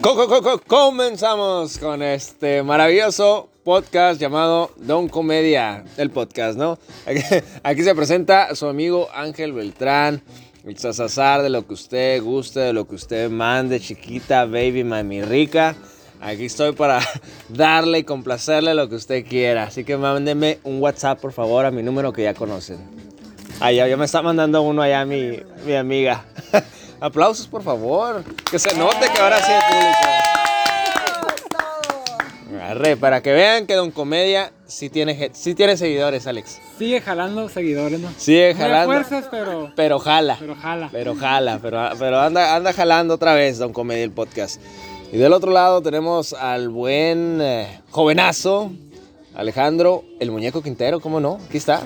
Co- co- co- co- Comenzamos con este maravilloso podcast llamado Don Comedia, el podcast, ¿no? Aquí, aquí se presenta su amigo Ángel Beltrán, el sazazar de lo que usted guste, de lo que usted mande, chiquita, baby, mami rica. Aquí estoy para darle y complacerle lo que usted quiera. Así que mándeme un WhatsApp, por favor, a mi número que ya conocen. Ah, ya, ya me está mandando uno allá mi, mi amiga. Aplausos, por favor. Que se note que ahora sí hay público. Arre, para que vean que Don Comedia sí tiene, sí tiene seguidores, Alex. Sigue jalando seguidores, ¿no? Sigue No jalando. fuerzas, pero, Pero jala. pero jala. Pero jala, pero, pero anda, anda jalando otra vez Don Comedia el podcast. Y del otro lado tenemos al buen eh, jovenazo, Alejandro, el muñeco Quintero, ¿cómo no? Aquí está.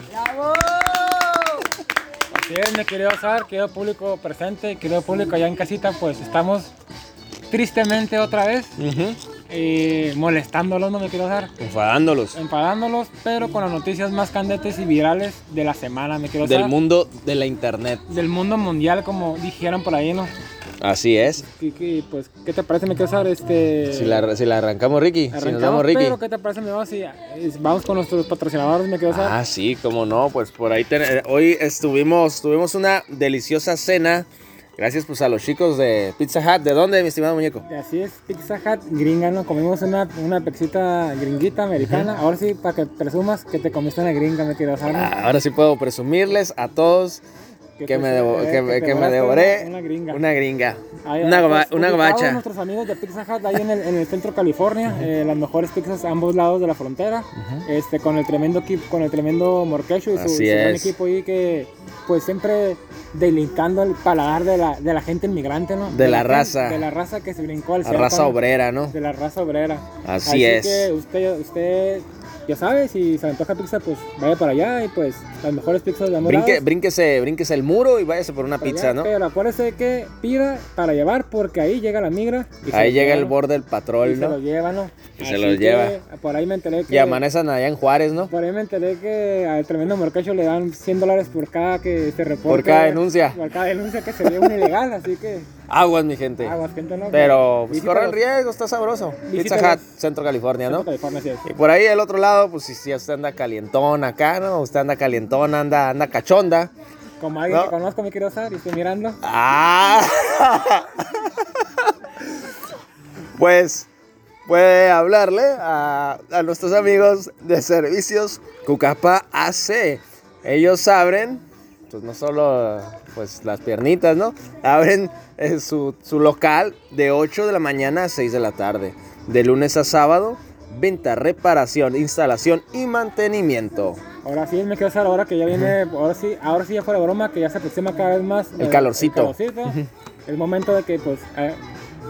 Así es, mi querido Sar, querido público presente, querido público allá en casita, pues estamos tristemente otra vez eh, molestándolos, ¿no, mi querido Sar? Enfadándolos. Enfadándolos, pero con las noticias más candentes y virales de la semana, mi querido Del mundo de la internet. Del mundo mundial, como dijeron por ahí, ¿no? Así es. Que, pues, ¿qué te parece, mi querido Sar? Este... Si la, si la arrancamos, Ricky. si nos Arrancamos, damos, Ricky. pero ¿qué te parece, mi vamos, si vamos con nuestros patrocinadores, mi querido Sar? Ah, sí, cómo no, pues por ahí ten- eh, hoy estuvimos, tuvimos una deliciosa cena, gracias pues a los chicos de Pizza Hut. ¿De dónde, mi estimado muñeco? Así es, Pizza Hut gringa, ¿no? Comimos una, una pexita gringuita americana. Ahora sí, para que presumas que te comiste una gringa, me quiero saber. Ah, Ahora sí puedo presumirles a todos que, me, eh, que, me- te que me devoré Una, gringa. una gringa, Ahí, una, pues, una gabacha. nuestros amigos de Pizza Hut ahí en el, en el centro de California, eh, las mejores pizzas a ambos lados de la frontera, este, con el tremendo equipo, con el tremendo Morquecho y su, Así su gran equipo ahí que pues siempre delincando el paladar de la, de la gente inmigrante, ¿no? De la gente- raza. De la raza que se brincó al La raza obrera, ¿no? de la raza obrera. Así es. que usted, usted ya sabe, si se antoja pizza, pues vaya para allá y pues las mejores pizzas de ambos Brinque, lados, brínquese, brínquese el muro y váyase por una para pizza, allá. ¿no? Pero acuérdese que pida para llevar porque ahí llega la migra. y Ahí llega el ¿no? borde del Y patrol, se lo ¿no? lleva, ¿no? Y se Así lo que lleva. Por ahí me enteré que... Y amanecen allá en Juárez, ¿no? Por ahí me enteré que al tremendo mercacho le dan 100 dólares por cada que se reporte. Por cada denuncia. Por cada denuncia que se un ilegal, así que... Aguas, mi gente. Aguas, gente, ¿no? Pero pues, corre el riesgo, está sabroso. Pizza. Hut, Centro California, ¿no? Centro California, así es. Y por ahí el otro lado, pues si, si usted anda calientón acá, ¿no? Usted anda calientón, anda, anda cachonda. Como alguien No. que conozco, mi querido Sar, y estoy mirando. ¡Ah! pues puede hablarle a, a nuestros amigos de servicios Cucapa AC. Ellos abren, pues no solo pues las piernitas, ¿no? Abren eh, su, su local de 8 de la mañana a 6 de la tarde. De lunes a sábado, venta, reparación, instalación y mantenimiento. Ahora sí, me quiero hacer ahora que ya viene, ahora sí, ahora sí ya fuera broma, que ya se aproxima cada vez más El calorcito. el calorcito. Momento de que pues eh,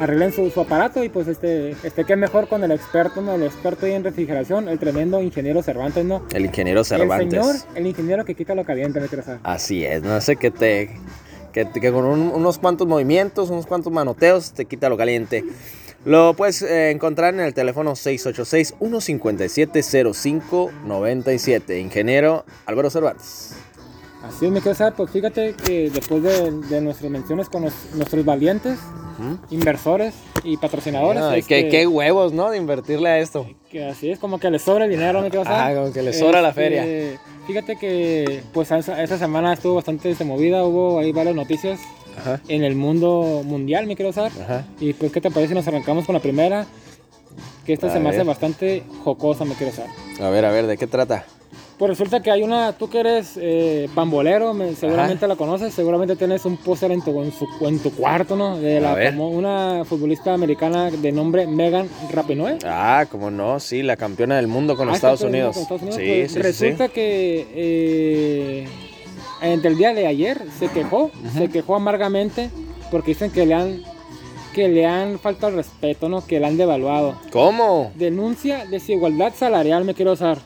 arreglen su, su aparato y pues este, este qué mejor con el experto, ¿no? El experto ahí en refrigeración, el tremendo ingeniero Cervantes, ¿no? El ingeniero Cervantes. El señor, el ingeniero que quita lo caliente, me quiero hacer. Así es, no sé que te. Que, que con un- unos cuantos movimientos, unos cuantos manoteos, te quita lo caliente. Lo puedes eh, encontrar en el teléfono 686-157-0597. Ingeniero Álvaro Cervantes. Así es, quiero hacer, pues fíjate que después de, de nuestras menciones con los- nuestros valientes inversores y patrocinadores, Ay, este, qué, qué huevos, ¿no? De invertirle a esto. que así es como que les sobra el dinero, quiero hacer. Ah, como que les sobra la feria. Fíjate que pues esa, esa semana estuvo bastante este, movida, hubo ahí varias noticias Ajá, en el mundo mundial, me quiero usar. Y pues, ¿qué te parece si nos arrancamos con la primera? Que esta A se me hace ver. bastante jocosa, me quiero usar. A ver, a ver, ¿de qué trata? Pues resulta que hay una, tú que eres eh, pambolero, me- seguramente la conoces, seguramente tienes un póster en tu, en, su- en tu cuarto, ¿no? De la, como una futbolista americana de nombre Megan Rapinoe. Ah, como no, sí, la campeona del mundo con Ah, Estados Unidos. con Estados Unidos. Sí, Pues sí, sí, sí. resulta que eh, entre el día de ayer se quejó, se quejó amargamente porque dicen que le han que le han faltado el respeto, ¿no? Que le han devaluado. ¿Cómo? Denuncia desigualdad salarial, me quiero usar.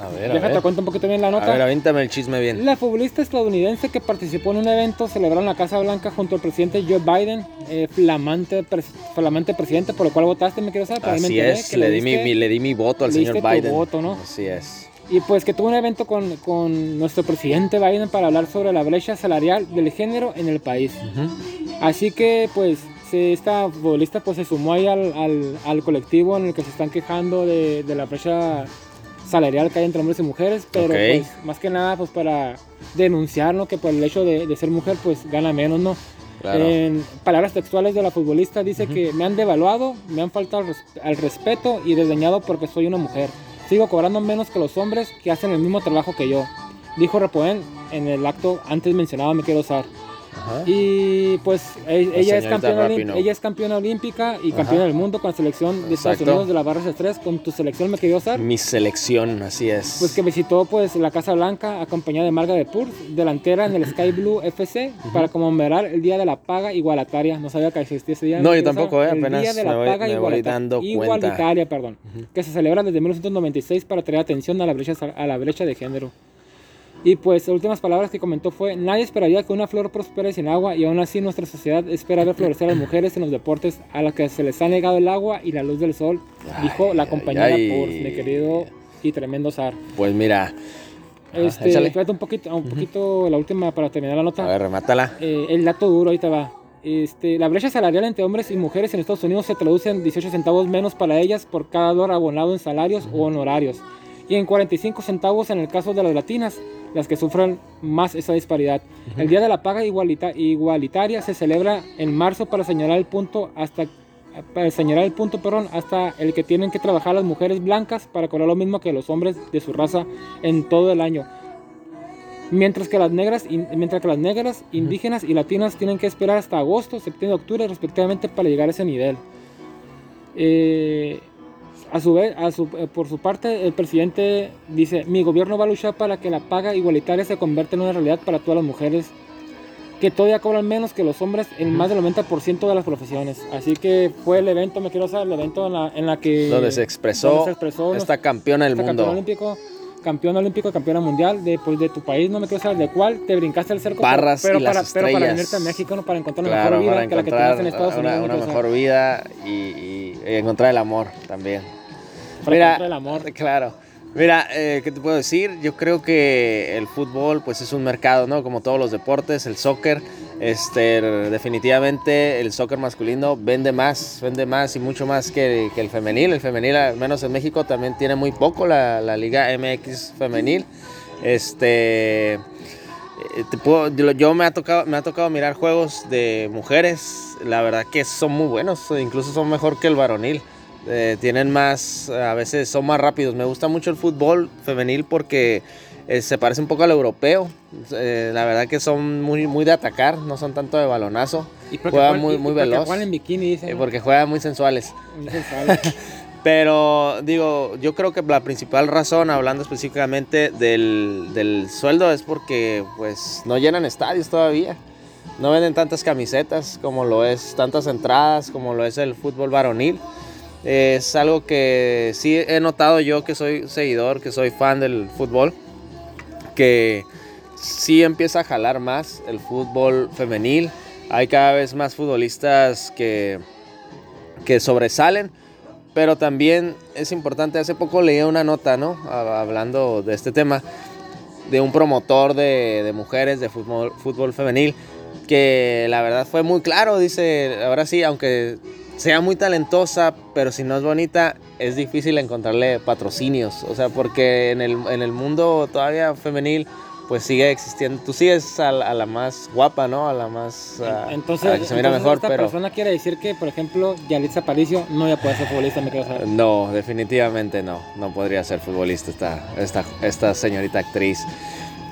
A ver, a Déjate ver. cuento un poquito bien la A nota. ver, avíntame el chisme bien. La futbolista estadounidense que participó en un evento celebrado en la Casa Blanca junto al presidente Joe Biden, eh, flamante, pres- flamante presidente, por lo cual votaste, me quiero saber. Así es, que le di, mi, diste- mi- le di mi voto al señor Biden. voto, ¿no? Así es. Y pues que tuvo un evento con, con nuestro presidente Biden para hablar sobre la brecha salarial del género en el país. Así que pues esta futbolista pues se sumó ahí al, al- al colectivo en el que se están quejando de, de la brecha salarial que hay entre hombres y mujeres, pero Ok. pues más que nada pues para denunciar ¿no? que por el hecho de, de ser mujer pues gana menos, ¿no? Claro. En palabras textuales de la futbolista dice que me han devaluado, me han faltado al, res- al respeto y desdeñado porque soy una mujer. Sigo cobrando menos que los hombres que hacen el mismo trabajo que yo. Dijo Repoén en el acto antes mencionado Me Quiero Usar. Ajá. Y pues e- ella, es campeona, ella es campeona olímpica y Ajá. campeona del mundo con la selección de Estados Exacto. Unidos de la barra de estrés. Con tu selección Me Quiero Usar. Mi selección, así es. Pues que visitó pues la Casa Blanca acompañada de Marga de Pur, delantera en el Sky Blue FC, para conmemorar el Día de la Paga Igualataria. No sabía que existía ese día. No, yo ¿me quieres tampoco, eh, El apenas Día de me voy- Paga me voy dando cuenta. Igualitaria, perdón. Que se celebra desde 1996 para traer atención a la brecha, a la brecha de género. Y pues las últimas palabras que comentó fue, nadie esperaría que una flor prospere sin agua y aún así nuestra sociedad espera ver florecer a las mujeres en los deportes a las que se les ha negado el agua y la luz del sol, dijo la ay, compañera ay. Purs, mi querido y tremendo Zar. Pues mira, Este, fíjate un poquito, un poquito la última para terminar la a nota. ver, remátala. Eh, el dato duro, ahí te va. Este, la brecha salarial entre hombres y mujeres en Estados Unidos se traduce en 18 centavos menos para ellas por cada dólar abonado en salarios o honorarios. Y en 45 centavos en el caso de las latinas, las que sufren más esa disparidad. El Día de la Paga Igualita- Igualitaria se celebra en marzo para señalar el punto hasta para señalar el punto perdón, hasta el que tienen que trabajar las mujeres blancas para cobrar lo mismo que los hombres de su raza en todo el año. Mientras que las negras, in- mientras que las negras, indígenas y latinas tienen que esperar hasta agosto, septiembre, octubre respectivamente para llegar a ese nivel. Eh, a su vez, a su- eh, por su parte, el presidente dice, mi gobierno va a luchar para que la paga igualitaria se convierta en una realidad para todas las mujeres que todavía cobran menos que los hombres en más del 90% de las profesiones. Así que fue el evento, me quiero saber, el evento en la, en la que... donde se expresó, donde se expresó esta campeona del esta mundo. campeona olímpico, campeón olímpico, campeona mundial de, pues, de tu país, no me quiero saber de cuál, te brincaste el cerco, Barras pero, y para, las pero para venirte a México, ¿no? para encontrar una Claro, mejor vida que la que tienes en Estados Unidos. una, mejor vida y, y- y encontrar el amor también. Amor. Claro. Mira, eh, ¿qué te puedo decir? Yo creo que el fútbol pues es un mercado, ¿no? Como todos los deportes, el soccer, este, definitivamente el soccer masculino vende más, vende más y mucho más que, que el femenil. El femenil, al menos en México, también tiene muy poco la, la Liga MX femenil. Este, eh, te puedo- yo me ha tocado me ha tocado mirar juegos de mujeres la verdad que son muy buenos incluso son mejor que el varonil Eh, tienen más a veces son más rápidos me gusta mucho el fútbol femenil porque eh, se parece un poco al europeo Eh, la verdad que son muy muy de atacar no son tanto de balonazo Y juegan- muy y- muy porque veloz juegan en bikini, dicen, ¿no? porque juegan muy sensuales Muy sensuales. pero digo, yo creo que la principal razón, hablando específicamente del, del sueldo, es porque pues no llenan estadios todavía. No venden tantas camisetas como lo es, tantas entradas como lo es el fútbol varonil. Es algo que sí he notado yo que soy seguidor, que soy fan del fútbol, que sí empieza a jalar más el fútbol femenil. Hay cada vez más futbolistas que, que sobresalen. Pero también es importante, hace poco leí una nota, ¿no? Hablando de este tema, de un promotor de, de mujeres de fútbol, fútbol femenil, que la verdad fue muy claro, dice, ahora sí, aunque sea muy talentosa, pero si no es bonita, es difícil encontrarle patrocinios, o sea, porque en el, en el mundo todavía femenil, pues sigue existiendo, tú sigues a, la- a la más guapa, ¿no? A la más... a- entonces, a la que se mira entonces mejor, esta pero... persona quiere decir que, por ejemplo, Yalitza Aparicio no ya puede ser futbolista, me quiero saber. No, definitivamente no. No podría ser futbolista esta, esta, esta señorita actriz.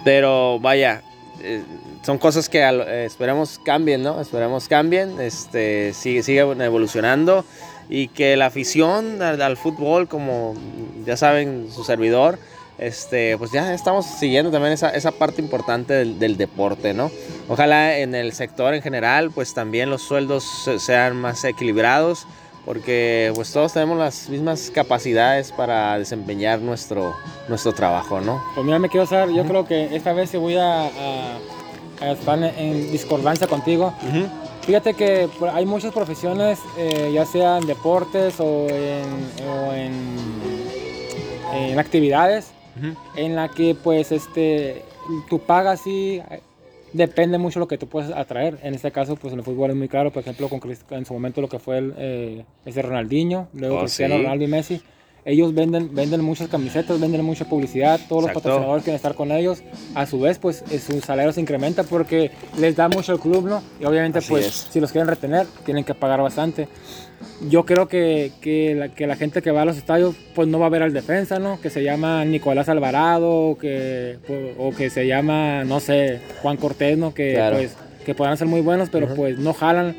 Pero vaya, eh, son cosas que eh, esperemos cambien, ¿no? Esperemos cambien, este, sigue, sigue evolucionando y que la afición al, al fútbol, como ya saben, su servidor, este, pues ya estamos siguiendo también esa, esa parte importante del, del deporte, ¿no? Ojalá en el sector en general, pues también los sueldos se- sean más equilibrados, porque pues todos tenemos las mismas capacidades para desempeñar nuestro, nuestro trabajo, ¿no? Pues mira, me quiero saber, yo creo que esta vez sí voy a, a- a estar en, en discordancia contigo. Fíjate que hay muchas profesiones, eh, ya sean deportes o en, o en, en actividades, en la que pues este tu paga sí depende mucho lo que tú puedes atraer. En este caso, pues en el fútbol es muy claro, por ejemplo, con Crist- en su momento lo que fue el, eh, ese Ronaldinho, luego Oh, Cristiano sí. Ronaldo y Messi. Ellos venden, venden muchas camisetas, venden mucha publicidad, todos los Exacto. patrocinadores quieren estar con ellos. A su vez, pues eh, su salario se incrementa porque les da mucho el club, ¿no? Y obviamente, Así pues es. si los quieren retener, tienen que pagar bastante. Yo creo que, que, la, que la gente que va a los estadios, pues no va a ver al defensa, ¿no? Que se llama Nicolás Alvarado, o que, o que se llama, no sé, Juan Cortés, ¿no? Que, Claro. pues, que podrán ser muy buenos, pero pues no jalan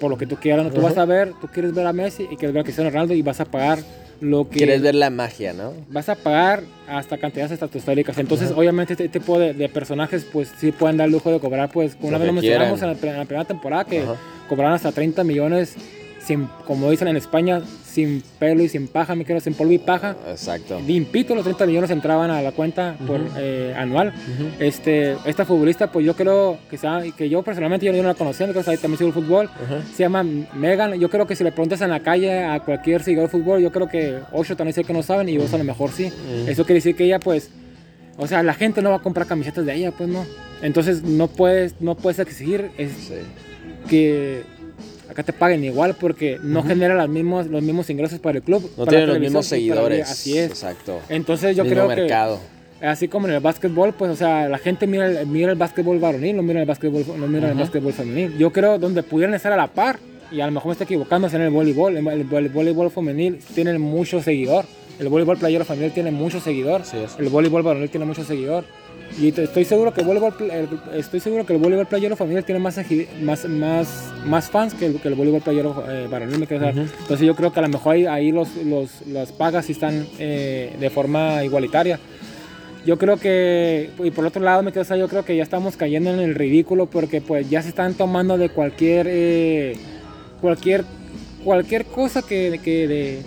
por lo que tú quieras. ¿no? Tú vas a ver, tú quieres ver a Messi y quieres ver a Cristiano Ronaldo y vas a pagar lo que... Quieres ver la magia, ¿no? Vas a pagar hasta cantidades estratosféricas. Entonces, obviamente, este tipo de, de personajes, pues sí pueden dar el lujo de cobrar, pues, una Lo vez lo mencionamos la, en la primera temporada, que Ajá. cobraron hasta 30 millones, sin, como dicen en España, sin pelo y sin paja, me quiero sin polvo y paja. Exacto. Limpito, los 30 millones entraban a la cuenta por eh, anual. este, esta futbolista, pues yo creo que, sea, que yo personalmente yo, no la conocía, creo que también sigo el fútbol. Se llama Megan. Yo creo que si le preguntas en la calle a cualquier seguidor de fútbol, yo creo que 8 también sé que no saben y vos a lo mejor sí. Eso quiere decir que ella, pues, o sea, la gente no va a comprar camisetas de ella, pues no. Entonces no puedes, no puedes exigir es, Sí. que acá te paguen igual porque no genera las mismos, los mismos ingresos para el club. No la los mismos seguidores. Así es. Exacto. Entonces yo Mismo creo mercado. que así como en el básquetbol, pues o sea, la gente mira el, mira el básquetbol varonil, no mira el básquetbol, no mira el básquetbol femenil. Yo creo donde pudieran estar a la par y a lo mejor me estoy equivocando es en el voleibol. El, el- el voleibol femenil tiene mucho seguidor. El voleibol playero femenil tiene mucho seguidor. Es. El voleibol varonil tiene mucho seguidor. Y estoy seguro que el voleibol, estoy seguro que el voleibol playero femenil tiene más, más, más, más fans que el, que el voleibol playero eh, varonil. me queda claro. Entonces yo creo que a lo mejor ahí, ahí los, los, las pagas están eh, de forma igualitaria. Yo creo que, y por otro lado me quedo, o sea, yo creo que ya estamos cayendo en el ridículo porque pues ya se están tomando de cualquier, eh, cualquier, cualquier cosa que, que de-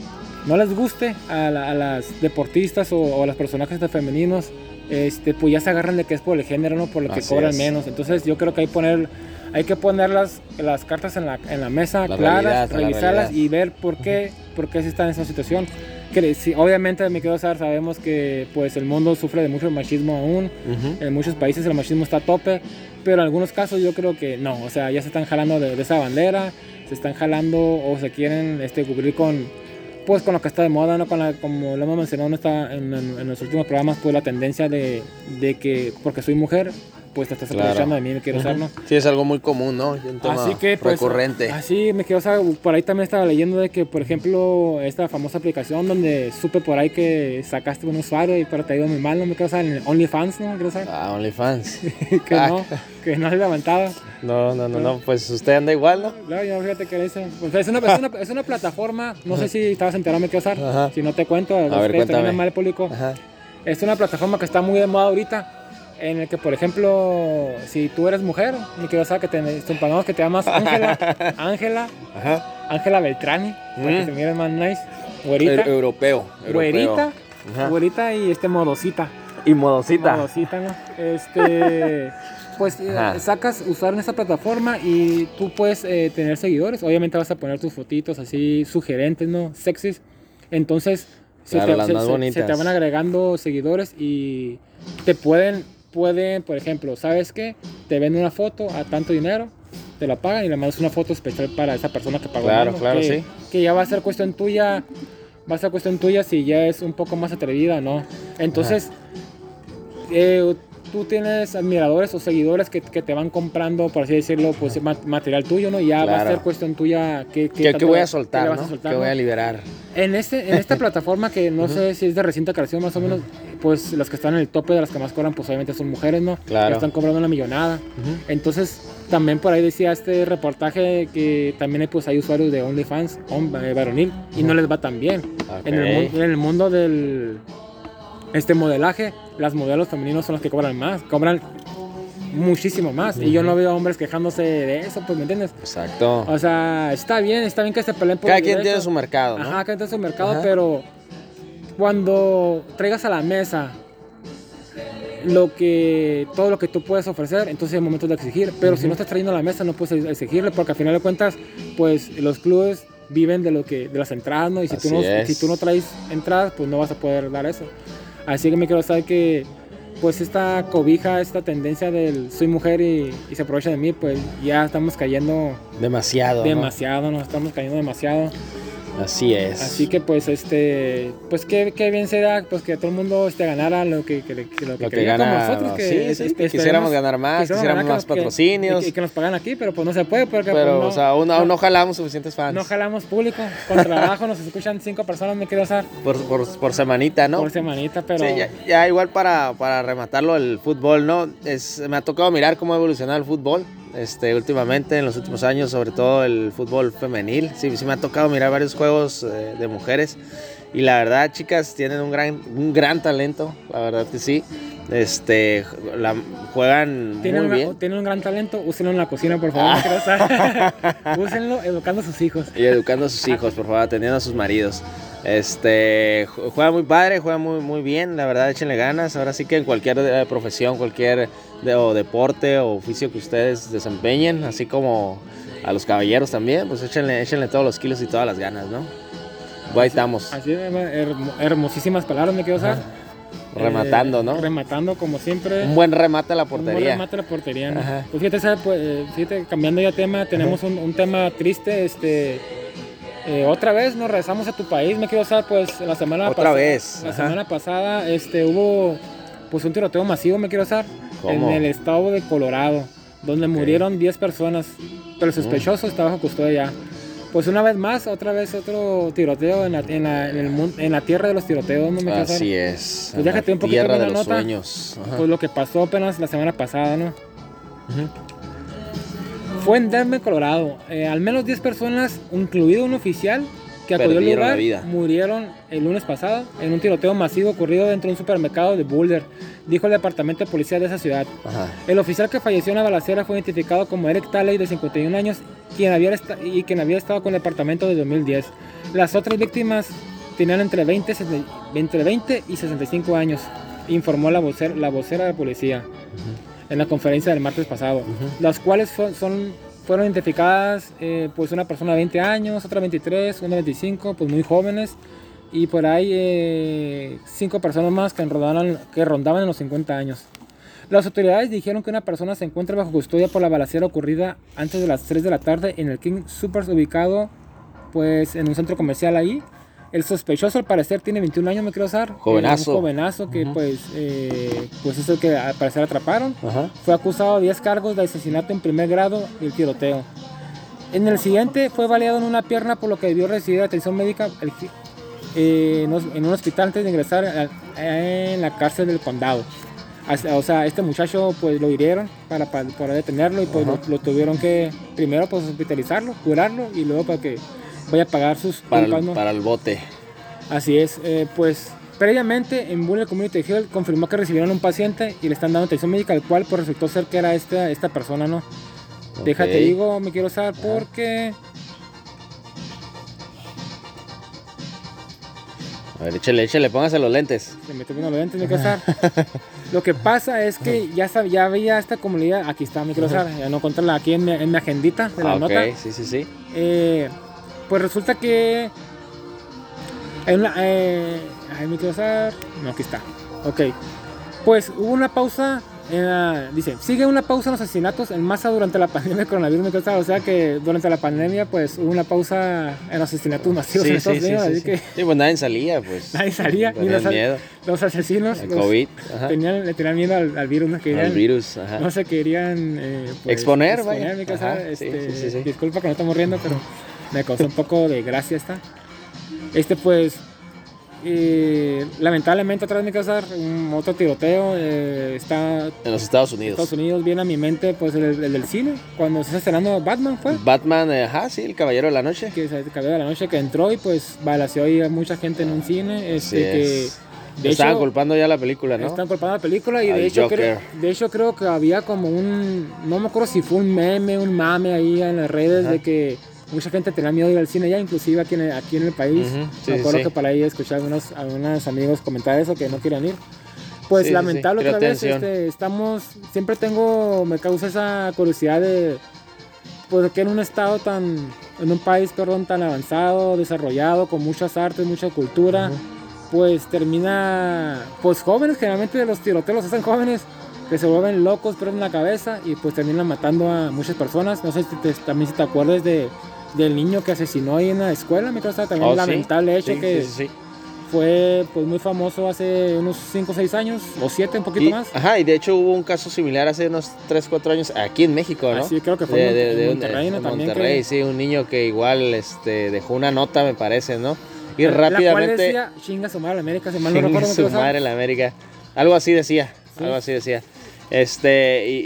no les guste a, la- a las deportistas o, o a los personajes de femeninos, este, pues ya se agarran de que es por el género, no por lo que Así cobran es. menos. Entonces yo creo que hay, poner, hay que poner las, las cartas en la, en la mesa La claras, realidad, la revisarlas y ver por qué, por qué se está en esa situación. Que, sí, obviamente, me quedo saber, sabemos que pues, el mundo sufre de mucho machismo aún. Ujú. En muchos países el machismo está a tope, pero en algunos casos yo creo que no. O sea, ya se están jalando de, de esa bandera, se están jalando o se quieren este, cubrir con pues con lo que está de moda, ¿no? Con la- como lo hemos mencionado en, esta- en, en- los últimos programas, pues la tendencia de, de que porque soy mujer, pues te estás Claro. aprovechando de mí, me quiero usar, ¿no? Sí, es algo muy común, ¿no? Un tema Así que, pues, recurrente. Así me quedo, o sea, por ahí también estaba leyendo de que, por ejemplo, esta famosa aplicación donde supe por ahí que sacaste un usuario y pero te ha ido muy mal, no me quedo, o sea, en OnlyFans, ¿no? O sea, Ah, OnlyFans. que ah. no, que no se levantaba. No, no, no, no. Pues usted anda igual, ¿no? Claro, yo fíjate que eso. Pues es, una, es, una, es una plataforma, no sé si estabas enterado, me quedo, usar. Ajá. Si no te cuento, ver, ustedes cuéntame. mal público. Ajá. Es una plataforma que está muy de moda ahorita. En el que, por ejemplo, si tú eres mujer, me quiero saber que te supongamos que te llamas Ángela, Ángela. Ángela Beltrani, para que Mm. te mires más nice. Güerita, Eu- europeo. europeo. güerita, Ajá. güerita y este modosita. Y modosita. Modosita, ¿no? Este, pues eh, Ajá. sacas usar en esta plataforma y tú puedes eh, tener seguidores. Obviamente vas a poner tus fotitos así sugerentes, ¿no? Sexys. Entonces se, Claro, te van agregando seguidores y te pueden, pueden, por ejemplo, ¿sabes qué? Te venden una foto a tanto dinero. Te la pagan y le mandas una foto especial para esa persona que pagó. Claro, claro, que, sí. Que ya va a ser cuestión tuya va a ser cuestión tuya si ya es un poco más atrevida, ¿no? Entonces, eh, tú tienes admiradores o seguidores que, que te van comprando, por así decirlo, pues ma- material tuyo, ¿no? Y ya va a ser cuestión tuya que, ¿Qué, qué voy a qué soltar, le ¿no? vas a soltar, ¿Qué voy a liberar? En, este, en esta plataforma que no sé si es de reciente creación más o menos, pues las que están en el tope de las que más cobran, pues obviamente son mujeres, ¿no? Claro. Están cobrando una millonada. Entonces, también por ahí decía este reportaje que también hay, pues, hay usuarios de OnlyFans, eh, varonil, y no les va tan bien. El, en el mundo del este modelaje, las modelos femeninos son las que cobran más, cobran muchísimo más. Y yo no veo hombres quejándose de eso, pues, ¿me entiendes? Exacto. O sea, está bien, está bien que se peleen por Cada quien tiene su mercado, ¿no? Ajá, cada quien tiene su mercado, Ajá. pero cuando traigas a la mesa lo que todo lo que tú puedes ofrecer, entonces es momento de exigir. Pero si no estás trayendo a la mesa, no puedes exigirle, porque al final de cuentas, pues los clubes viven de lo que de las entradas, ¿no? Y si tú no, es. si tú no traes entradas, pues no vas a poder dar eso. Así que me quiero saber que pues esta cobija, esta tendencia del soy mujer y, y se aprovecha de mí, pues ya estamos cayendo Demasiado. ¿no? demasiado, nos estamos cayendo demasiado. Así es. Así que pues este, pues qué, qué bien será pues que todo el mundo este ganara lo que, que, que- lo que, Lo que gana. nosotros, que, sí, sí, este, quisiéramos ganar más, quisiéramos quisiéramos ganar más patrocinios. Y que, y que nos pagan aquí, pero pues no se puede porque pero, pues, no, o sea, aún, aún no jalamos suficientes fans. no jalamos público. Con trabajo nos escuchan cinco personas, me quiero usar por, por, por semanita, ¿no? por semanita, pero Sí, ya, ya igual para, para rematarlo el fútbol, ¿no? Es, me ha tocado mirar cómo ha evolucionado el fútbol este, últimamente, en los últimos años, sobre todo el fútbol femenil. Sí, sí me ha tocado mirar varios juegos eh, de mujeres. Y la verdad, chicas, tienen un gran, un gran talento, la verdad que sí. Este, la, juegan tienen, muy una- bien. tienen un gran talento, úsenlo en la cocina, por favor, usar. úsenlo educando a sus hijos. Y educando a sus hijos, por favor, atendiendo a sus maridos. Este, ju- juega muy padre, juega muy, muy bien, la verdad, échenle ganas. Ahora sí que en cualquier eh, profesión, cualquier de- o deporte o oficio que ustedes desempeñen, así como a los caballeros también, pues échenle, échenle todos los kilos y todas las ganas, ¿no? Ahí estamos, Así hermosísimas palabras, me quiero usar. rematando, Eh, ¿no? Rematando como siempre. Un buen remate a la Un buen portería. remate a la portería. ¿no? Ajá. Pues fíjate. Pues, eh, fíjate, cambiando ya tema, tenemos un, un tema triste. Este, eh, otra vez nos regresamos a tu país, me quiero saber, pues la semana Otra pasada. vez, La ajá. semana pasada este, hubo pues un tiroteo masivo, me quiero saber, en ¿Cómo? el estado de Colorado, donde murieron 10 personas, pero el Mm. sospechoso está bajo custodia ya. Pues una vez más, otra vez otro tiroteo en la, en la, en el en la tierra de los tiroteos, ¿no me quiero saber? Así es. Pues déjate un poquito de la los nota. sueños. Pues lo que pasó apenas la semana pasada, ¿no? Ujú. Fue en Denver, Colorado. Eh, al menos 10 personas, incluido un oficial que acudió al lugar, murieron el lunes pasado en un tiroteo masivo ocurrido dentro de un supermercado de Boulder, dijo el departamento de policía de esa ciudad. Ajá. El oficial que falleció en la balacera fue identificado como Eric Talley, de 51 años, quien había y quien había estado con el departamento de 2010. Las otras víctimas tenían entre 20, y 60 entre 20 y 65 años, informó la vocera, la vocera de policía en la conferencia del martes pasado, las cuales fue- son, fueron identificadas eh, pues una persona de 20 años, otra 23, una 25, pues muy jóvenes, y por ahí eh, cinco personas más que rondaban, que rondaban en los 50 años. Las autoridades dijeron que una persona se encuentra bajo custodia por la balacera ocurrida antes de las 3 de la tarde en el King Supers ubicado pues en un centro comercial ahí. El sospechoso al parecer tiene 21 años, me quiero usar. Jovenazo. un jovenazo que pues, eh, pues es el que al parecer atraparon. Fue acusado de 10 cargos de asesinato en primer grado y el tiroteo. En el siguiente fue baleado en una pierna por lo que debió recibir atención médica el eh, en un hospital antes de ingresar a- en la cárcel del condado. O sea, este muchacho pues lo hirieron para, para, para detenerlo y pues lo, lo tuvieron que primero pues hospitalizarlo, curarlo y luego para que vaya a pagar sus Para, culpas, el, ¿no? para el bote. Así es, eh, pues previamente en Buller Community Health confirmó que recibieron un paciente y le están dando atención médica, el cual pues resultó ser que era esta, esta persona, ¿no? Déjate, Ok. digo, me quiero usar porque... A ver, échale, échale, póngase los lentes. Se uno los lentes, me quiero usar. Lo que pasa es que ya, sab- ya veía esta comunidad, aquí está, me quiero usar, ya no encontrarla aquí en mi, en mi agendita de la Ah, nota. sí, sí, sí. Eh, pues resulta que hay una, eh, ay, me quiero usar, no, aquí está, ok, pues hubo una pausa, en la- dice, sigue una pausa en los asesinatos en masa durante la pandemia del coronavirus, o sea que durante la pandemia pues hubo una pausa en los asesinatos masivos en Sí, Estados sí, Unidos, sí, así sí. que Sí, pues nadie salía, pues. nadie salía, los, miedo. los asesinos El los- COVID, ajá. tenían, le tenían miedo al, al virus, no Al virus, ajá. no se querían eh, pues, Exponer, vaya. quiero usar, Ajá, sí, este. Disculpa que no estamos riendo, pero me causó un poco de gracia esta. Este, pues, eh, lamentablemente otra vez me quiero usar un otro tiroteo. eh, está En los Estados Unidos. Estados Unidos viene a mi mente, pues, el, el del cine, cuando se está estrenando Batman, fue. Batman, eh, ajá, sí, el Caballero de la Noche. Que se acabó de la noche que entró y pues balaseó ahí a mucha gente en un cine. Este, que es. de Estaban hecho, culpando ya la película, ¿no? Están culpando la película y Al de hecho, creo, de hecho creo que había como un, no me acuerdo si fue un meme, un mame ahí en las redes Ajá. de que mucha gente tenía miedo de ir al cine ya, inclusive aquí en, aquí en el país. Ujú, sí, me acuerdo sí. que para ahí escuché a algunos, a algunos amigos comentar eso, que no quieran ir. Pues Sí, lamentable otra pero vez, este, estamos, siempre tengo, me causa esa curiosidad de, pues que en un estado tan, en un país, perdón, tan avanzado, desarrollado, con muchas artes, mucha cultura, pues termina, pues jóvenes, generalmente los tiroteos los hacen jóvenes, que se vuelven locos, pierden la cabeza y pues terminan matando a muchas personas. No sé si te, también si te acuerdas de, del niño que asesinó ahí en la escuela, me parece también Oh, sí. lamentable hecho Sí, que sí, sí, sí. fue pues muy famoso hace unos 5 o 6 años, o 7, un poquito Y, más. ajá, y de hecho hubo un caso similar hace unos 3, 4 años aquí en México, ¿no? Ah, sí, creo que fue en Mon- en Monterrey, ¿no? También Monterrey, que- sí, un niño que igual este, dejó una nota, me parece, ¿no? Y La cual rápidamente... decía, chinga su madre la América, si mal no recuerdo. su madre la América. Algo así decía, Sí. algo así decía. Este, y,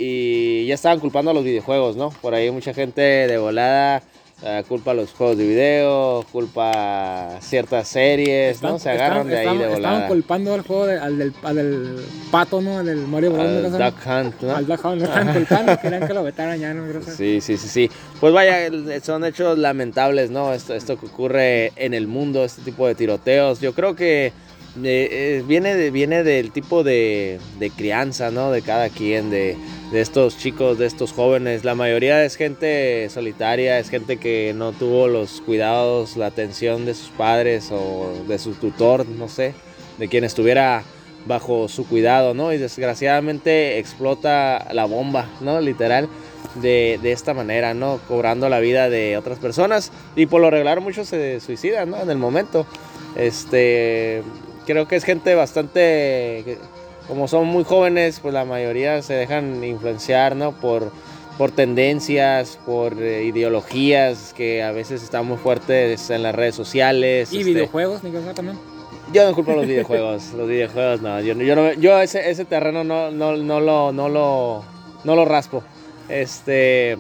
y ya estaban culpando a los videojuegos, ¿no? Por ahí mucha gente de volada eh, culpa a los juegos de video, culpa a ciertas series, ¿no? Se agarran de ahí estaban, de Estaban volada. culpando al juego de- al, del, al del pato, ¿no? Al del Mario Bros. Duck Hunt, ¿no? Al Duck Hunt, lo estaban culpando, querían que lo vetaran ya, ¿no? Sí, sí, sí, sí. Pues vaya, son hechos lamentables, ¿no? Esto, esto que ocurre en el mundo, este tipo de tiroteos. Yo creo que eh, eh, viene, de- viene del tipo de, crianza, ¿no? De cada quien, de, de estos chicos, de estos jóvenes. La mayoría es gente solitaria, es gente que no tuvo los cuidados, la atención de sus padres o de su tutor, no sé, de quien estuviera bajo su cuidado, ¿no? Y desgraciadamente explota la bomba, ¿no? Literal, de, de esta manera, ¿no? Cobrando la vida de otras personas. Y por lo regular muchos se suicidan, ¿no? En el momento. Este, creo que es gente bastante, como son muy jóvenes, pues la mayoría se dejan influenciar, ¿no? Por, por tendencias, por eh, ideologías que a veces están muy fuertes en las redes sociales. Y este, videojuegos, ni cosa también. yo no culpo los videojuegos, los videojuegos no, yo, no- yo, no- yo ese, ese terreno no, no, no, lo, no, lo, no lo raspo. Este,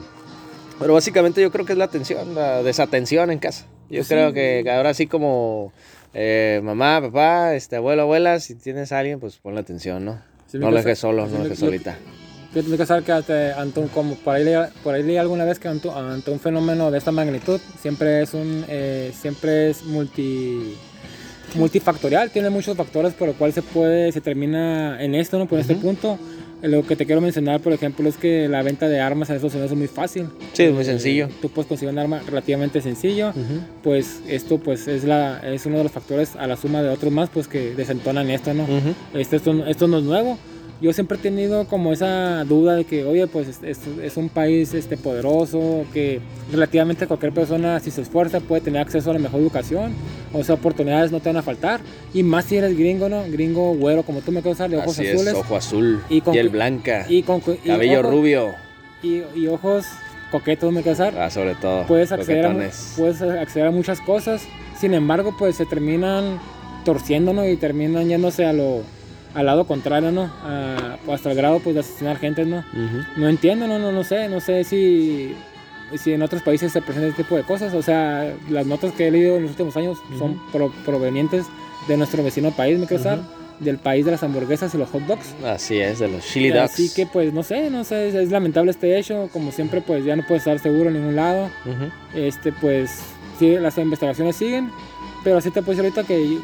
pero básicamente yo creo que es la atención, la desatención en casa. Yo Pues sí. creo que ahora sí como eh, mamá, papá, este, abuelo, abuela, si tienes a alguien, pues ponle atención, ¿no? Sí, no lo dejes solo, sí, no lo dejes solita. Yo tengo que saber que ante, un, como por ahí, por ahí leí alguna vez que ante, ante un fenómeno de esta magnitud siempre es un eh, siempre es multi multifactorial, tiene muchos factores por los cuales se puede, se termina en esto, ¿no? Por este Ujú. punto. Eh, Lo que te quiero mencionar, por ejemplo, es que la venta de armas en Estados Unidos es muy fácil. Sí, es muy Eh, sencillo. Tú puedes conseguir un arma relativamente sencillo. Pues esto pues es, la, es uno de los factores a la suma de otros más pues que desentonan esto, ¿no? Ujú. Este, esto, esto no es nuevo. Yo siempre he tenido como esa duda de que, oye, pues es, es- es un país este, poderoso, que relativamente cualquier persona, si se esfuerza, puede tener acceso a la mejor educación, o sea, oportunidades no te van a faltar. Y más si eres gringo, ¿no? Gringo, güero, como tú me causas, de ojos Así azules. es, ojo azul, Y con- piel blanca, y con y cabello ojos- rubio, Y, y ojos coquetos, me causar. ah, sobre todo. puedes acceder, a, puedes acceder a muchas cosas. Sin embargo, pues se terminan torciendo, ¿no? Y terminan yéndose a lo, al lado contrario, ¿no? A- hasta el grado, pues, de asesinar gente, ¿no? No entiendo, no, no, no sé. No sé si, si en otros países se presenta este tipo de cosas. O sea, las notas que he leído en los últimos años son pro- provenientes de nuestro vecino país, me creo, Ujú. del país de las hamburguesas y los hot dogs. Así es, de los chili dogs. Así que, pues, no sé, no sé, es, es lamentable este hecho. Como siempre, pues, ya no puedes estar seguro en ningún lado este pues sí, las investigaciones siguen, pero sí te puedo decir ahorita que,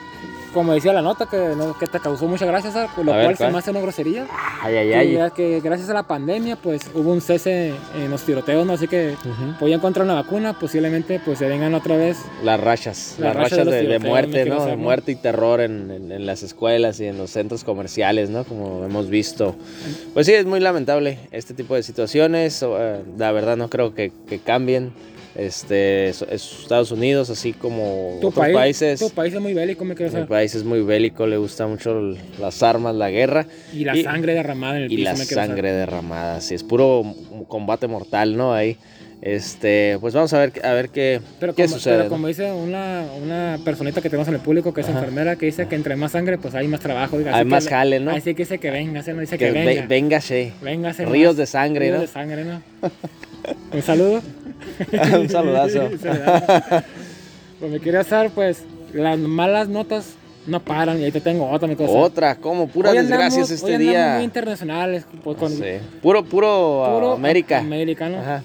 como decía la nota, que, no- que te causó mucha gracia, lo A ver, cual se ¿cuál? me hace una grosería. Ay, ay, Que, ay. ya que gracias a la pandemia, pues hubo un cese en los tiroteos, ¿no? Así que Ujú. pues ya encontrar una vacuna, posiblemente pues se vengan otra vez. Las rachas, Las las, rachas de rachas de, de muerte, ¿no? De saber, ¿no? muerte y terror en, en- en las escuelas y en los centros comerciales, ¿no? Como hemos visto. Pues sí, es muy lamentable este tipo de situaciones. eh, la verdad no creo que, que cambien. Este, es- es Estados Unidos, así como Tu otros país, países. tu país es muy bélico, me quiero Mi país es muy bélico, le gusta mucho las armas, la guerra Y la y- sangre derramada en el y piso, la me sangre derramada. Sí, es puro combate mortal, ¿no? Ahí. Este, pues vamos a ver, a ver qué, Pero qué como, sucede. pero como dice una, una personita que tenemos en el público, que es Ajá. enfermera, que dice que entre más sangre, pues hay más trabajo. diga, Hay así más que, jale, ¿no? Así que dice que venga, no dice que, Que venga. ve- véngase. Ríos más. de sangre, Ríos ¿no? de sangre, ¿no? Un saludo. Un saludazo. Pues me quería hacer, pues, las malas notas no paran y ahí te tengo otra, mi cosa. Otra, como puras Hoy desgracias andamos- este hoy día. muy internacionales, pues, con Sí. Puro, puro, puro América. América, ¿no? Ajá.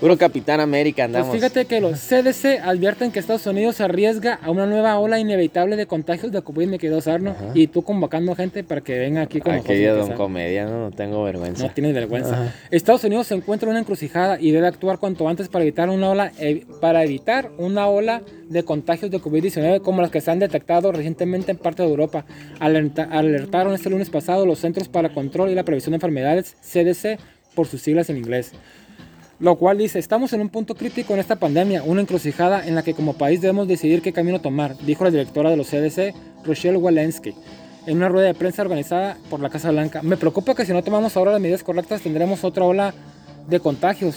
Puro Capitán América andamos. Pues fíjate que los CDC advierten que Estados Unidos se arriesga a una nueva ola inevitable de contagios de COVID, me quedó Sarno. Ajá. Y tú convocando gente para que venga aquí con nosotros. Aquella me don comedia, no, no tengo vergüenza. No tienes vergüenza. Ajá. Estados Unidos se encuentra en una encrucijada y debe actuar cuanto antes para evitar una ola, eh, para evitar una ola de contagios de COVID-19 como las que se han detectado recientemente en parte de Europa. Alerta- alertaron este lunes pasado los Centros para Control y la Prevención de Enfermedades, CDC, por sus siglas en inglés. Lo cual dice, estamos en un punto crítico en esta pandemia, una encrucijada en la que como país debemos decidir qué camino tomar, dijo la directora de los CDC, Rochelle Walensky, en una rueda de prensa organizada por la Casa Blanca. Me preocupa que si no tomamos ahora las medidas correctas tendremos otra ola de contagios,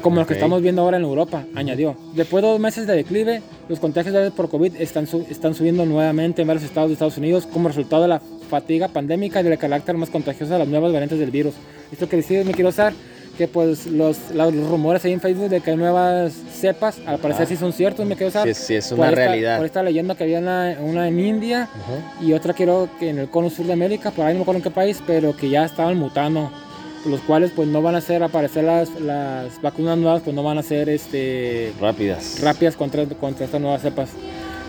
como los que estamos viendo ahora en Europa, añadió. Después de dos meses de declive, los contagios de- por COVID están subiendo nuevamente en varios estados de Estados Unidos como resultado de la fatiga pandémica y del carácter más contagioso de las nuevas variantes del virus. Esto que decir, me quiero usar que pues los, los rumores ahí en Facebook de que hay nuevas cepas, al parecer Ah. sí son ciertos, me quiero usar. Sí, sí, es Por una esta- realidad. Por esta leyenda que había una, una en India y otra quiero que en el cono sur de América, por ahí no me acuerdo en qué país, pero que ya estaban mutando, los cuales pues no van a hacer aparecer las, las vacunas nuevas, pues no van a ser este, Rápidas. rápidas contra, contra estas nuevas cepas.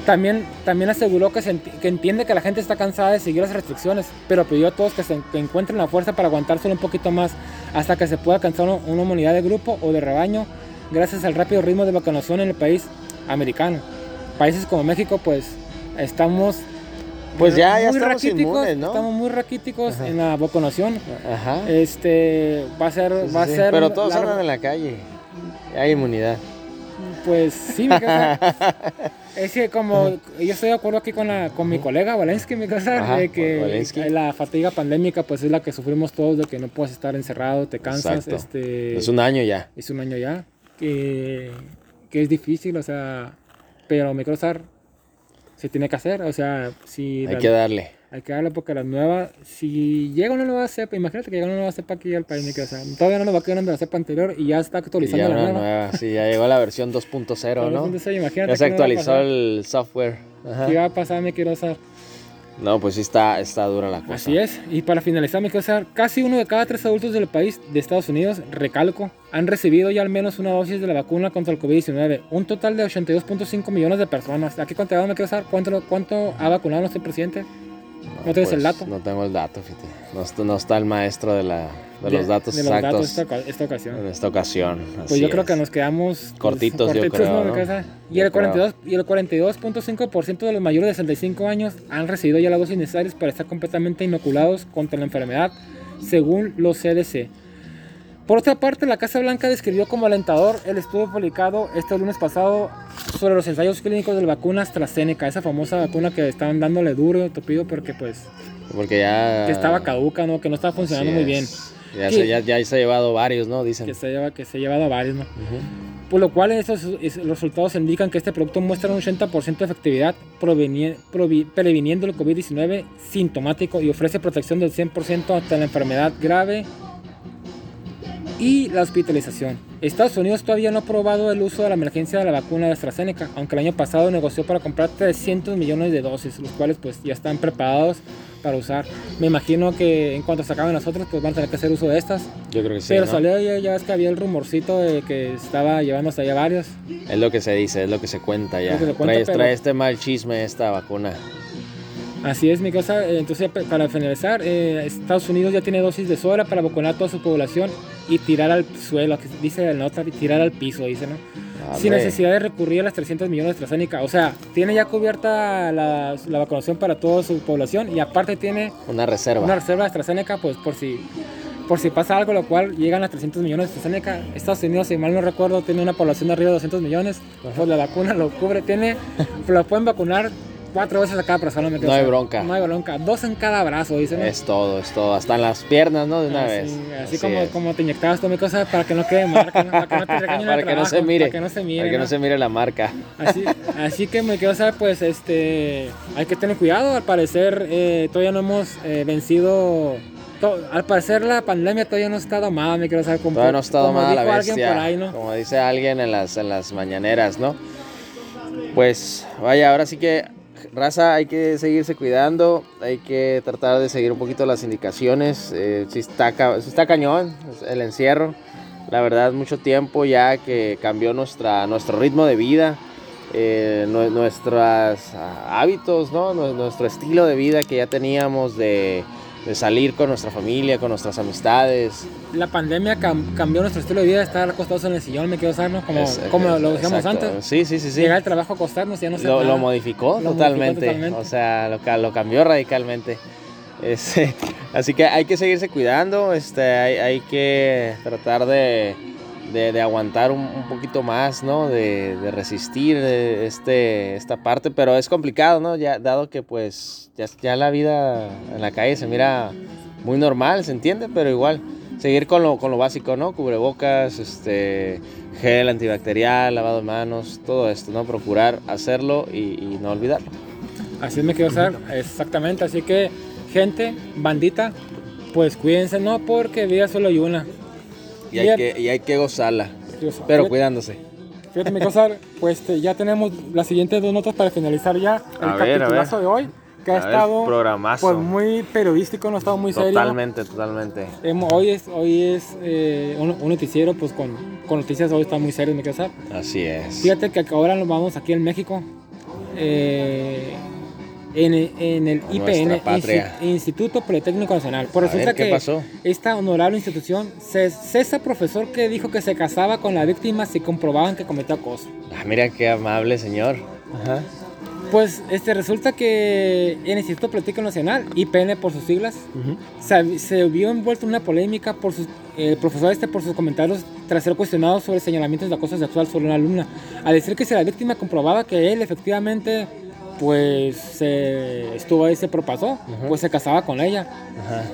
También, también aseguró que, se que entiende que la gente está cansada de seguir las restricciones, pero pidió a todos que, se, que encuentren la fuerza para aguantárselo un poquito más hasta que se pueda alcanzar una, una inmunidad de grupo o de rebaño gracias al rápido ritmo de vacunación en el país americano. Países como México pues estamos Pues ya, ya muy estamos raquíticos, inmunes, ¿no? Estamos muy raquíticos Ajá. en la vacunación. Ajá. Este va a ser, Sí, sí, va a sí. ser. Pero todos largo. andan en la calle. Hay inmunidad. Pues sí, mi casa. es que como yo estoy de acuerdo aquí con la, con mi colega Valensky, mi casa, Ajá, de que Walensky. la fatiga pandémica pues es la que sufrimos todos de que no puedes estar encerrado, te cansas, Exacto. este Es un año ya. es un año ya que, que es difícil, o sea, pero Microsar se tiene que hacer, o sea, si Hay la- que darle. Hay que darle porque las nuevas, si llega una nueva cepa, imagínate que llega una nueva cepa aquí al país, o sea, todavía no nos vacunan de la cepa anterior y ya está actualizando ya la nueva. nueva. Sí, ya llegó la versión 2.0, ¿no? Entonces, imagínate Ya se va actualizó pasar. el software. Ajá. ¿Qué va a pasar, mi querido Sar? No, pues sí está, está dura la cosa. Así es. Y para finalizar, mi querido Sar, casi uno de cada tres adultos del país de Estados Unidos, recalco, han recibido ya al menos una dosis de la vacuna contra el COVID-19. Un total de 82.5 millones de personas. Aquí contado, mi querido Sar, ¿cuánto, cuánto ha vacunado nuestro presidente? ¿No tienes el dato? pues, No tengo el dato, fíjate. No, está- no está el maestro de, la, de, los datos de los exactos datos esta, esta ocasión. en esta ocasión. Pues yo creo que nos quedamos pues, Cortitos, yo creo. Y Yo el creo. 42 y el 42.5% de los mayores de 65 años han recibido ya las dosis necesarias para estar completamente inoculados contra la enfermedad, según los CDC. Por otra parte, la Casa Blanca describió como alentador el estudio publicado este lunes pasado sobre los ensayos clínicos de la vacuna AstraZeneca, esa famosa vacuna que estaban dándole duro, topido, porque pues Porque ya. que estaba caduca, ¿no? que no estaba funcionando muy bien. Ya Que- se, ya, ya se ha llevado varios, ¿no? Dicen. que se, lleva, que se ha llevado varios. ¿no? Ujú. Por lo cual estos resultados indican que este producto muestra un 80% de efectividad previniendo el COVID-19 sintomático y ofrece protección del 100% ante la enfermedad grave y la hospitalización. Estados Unidos todavía no ha aprobado el uso de la emergencia de la vacuna de AstraZeneca, aunque el año pasado negoció para comprar 300 millones de dosis, los cuales pues ya están preparados para usar. Me imagino que en cuanto se acaben las otras pues van a tener que hacer uso de estas. Yo creo que sí. Pero ¿no? salió ya, ya ves que había el rumorcito de que estaba llevando hasta allá varios. Es lo que se dice, es lo que se cuenta ya. Que se cuenta, trae, pero- trae este mal chisme esta vacuna. Así es, mi cosa. Eh, Entonces, pa- para finalizar, eh, Estados Unidos ya tiene dosis de sobra para vacunar a toda su población y tirar al suelo, que dice la nota, tirar al piso, dice, ¿no? Sin Hombre, necesidad de recurrir a las 300 millones de AstraZeneca. O sea, tiene ya cubierta la, la vacunación para toda su población y aparte tiene Una reserva. una reserva de AstraZeneca, pues por si, por si pasa algo, lo cual llegan a 300 millones de AstraZeneca. Estados Unidos, si mal no recuerdo, tiene una población de arriba de 200 millones. Pues la vacuna lo cubre, tiene, lo pueden vacunar cuatro veces a cada persona. No hay bronca. No hay bronca. Dos en cada brazo, dicen. Es todo, es todo. Hasta en las piernas, ¿no? De una así, vez. así como, es. como te inyectabas tú mi cosa para que no quede marca, ¿no? para que no te regañen en el para que no se mire. Para que no se mire. Para que no ¿no? se mire la marca. Así, así que me quedo saber, pues este, hay que tener cuidado. Al parecer eh, todavía no hemos eh, vencido. al parecer la pandemia todavía no está domada, me quiero saber como, Todavía no está como domada la bestia. por ahí, ¿no? Como dice alguien en las, en las mañaneras, ¿no? Pues vaya, ahora sí que, raza, hay que seguirse cuidando. Hay que tratar de seguir un poquito las indicaciones. Eh, si, está, sí está cañón el encierro. la verdad, mucho tiempo ya que cambió nuestra, nuestro ritmo de vida, eh, nuestros ah, hábitos, ¿no? nuestro estilo de vida que ya teníamos de, de, salir con nuestra familia, con nuestras amistades. La pandemia cambió nuestro estilo de vida, estar acostados en el sillón, me quedo sano, como, como lo decíamos antes. Sí, sí, sí, sí. Llegar al trabajo, acostarnos, ya no sé. Lo, lo, modificó, totalmente. O sea, lo, lo cambió radicalmente. Este, así que hay que seguirse cuidando, este, hay, que tratar de, aguantar un, poquito más, ¿no? De, resistir este, esta parte, pero es complicado, ¿no? Ya, dado que pues ya, la vida en la calle se mira muy normal, ¿se entiende? Pero igual, seguir con lo, con lo básico, ¿no? Cubrebocas, este, gel antibacterial, lavado de manos, todo esto, ¿no? Procurar hacerlo y, no olvidarlo. Así me quiero hacer, exactamente, así que gente, bandita, pues cuídense, no porque vida solo hay una. Y, hay, que, y hay que gozarla, pero cuidándose. Fíjate, mi cosa, pues este, ya tenemos las siguientes dos notas para finalizar ya el capitulazo de hoy. Que ha estado pues, muy periodístico, no ha estado muy serio. Totalmente, totalmente. hoy es, hoy es eh, un, noticiero, pues con, con, noticias hoy está muy serio, mi casa. Así es. Fíjate que ahora nos vamos aquí en México. Eh, en, en el IPN, Instituto Politécnico Nacional. Por resulta que pasó? esta honorable institución cesa profesor que dijo que se casaba con la víctima si comprobaban que cometió acoso. Ah, mira qué amable señor. Pues este, resulta que el Instituto Politécnico Nacional, IPN por sus siglas, se, vio envuelto en una polémica por sus, el profesor este por sus comentarios tras ser cuestionado sobre señalamientos de acoso sexual sobre una alumna, al decir que si la víctima comprobaba que él efectivamente pues se estuvo ahí, se propasó, pues se casaba con ella.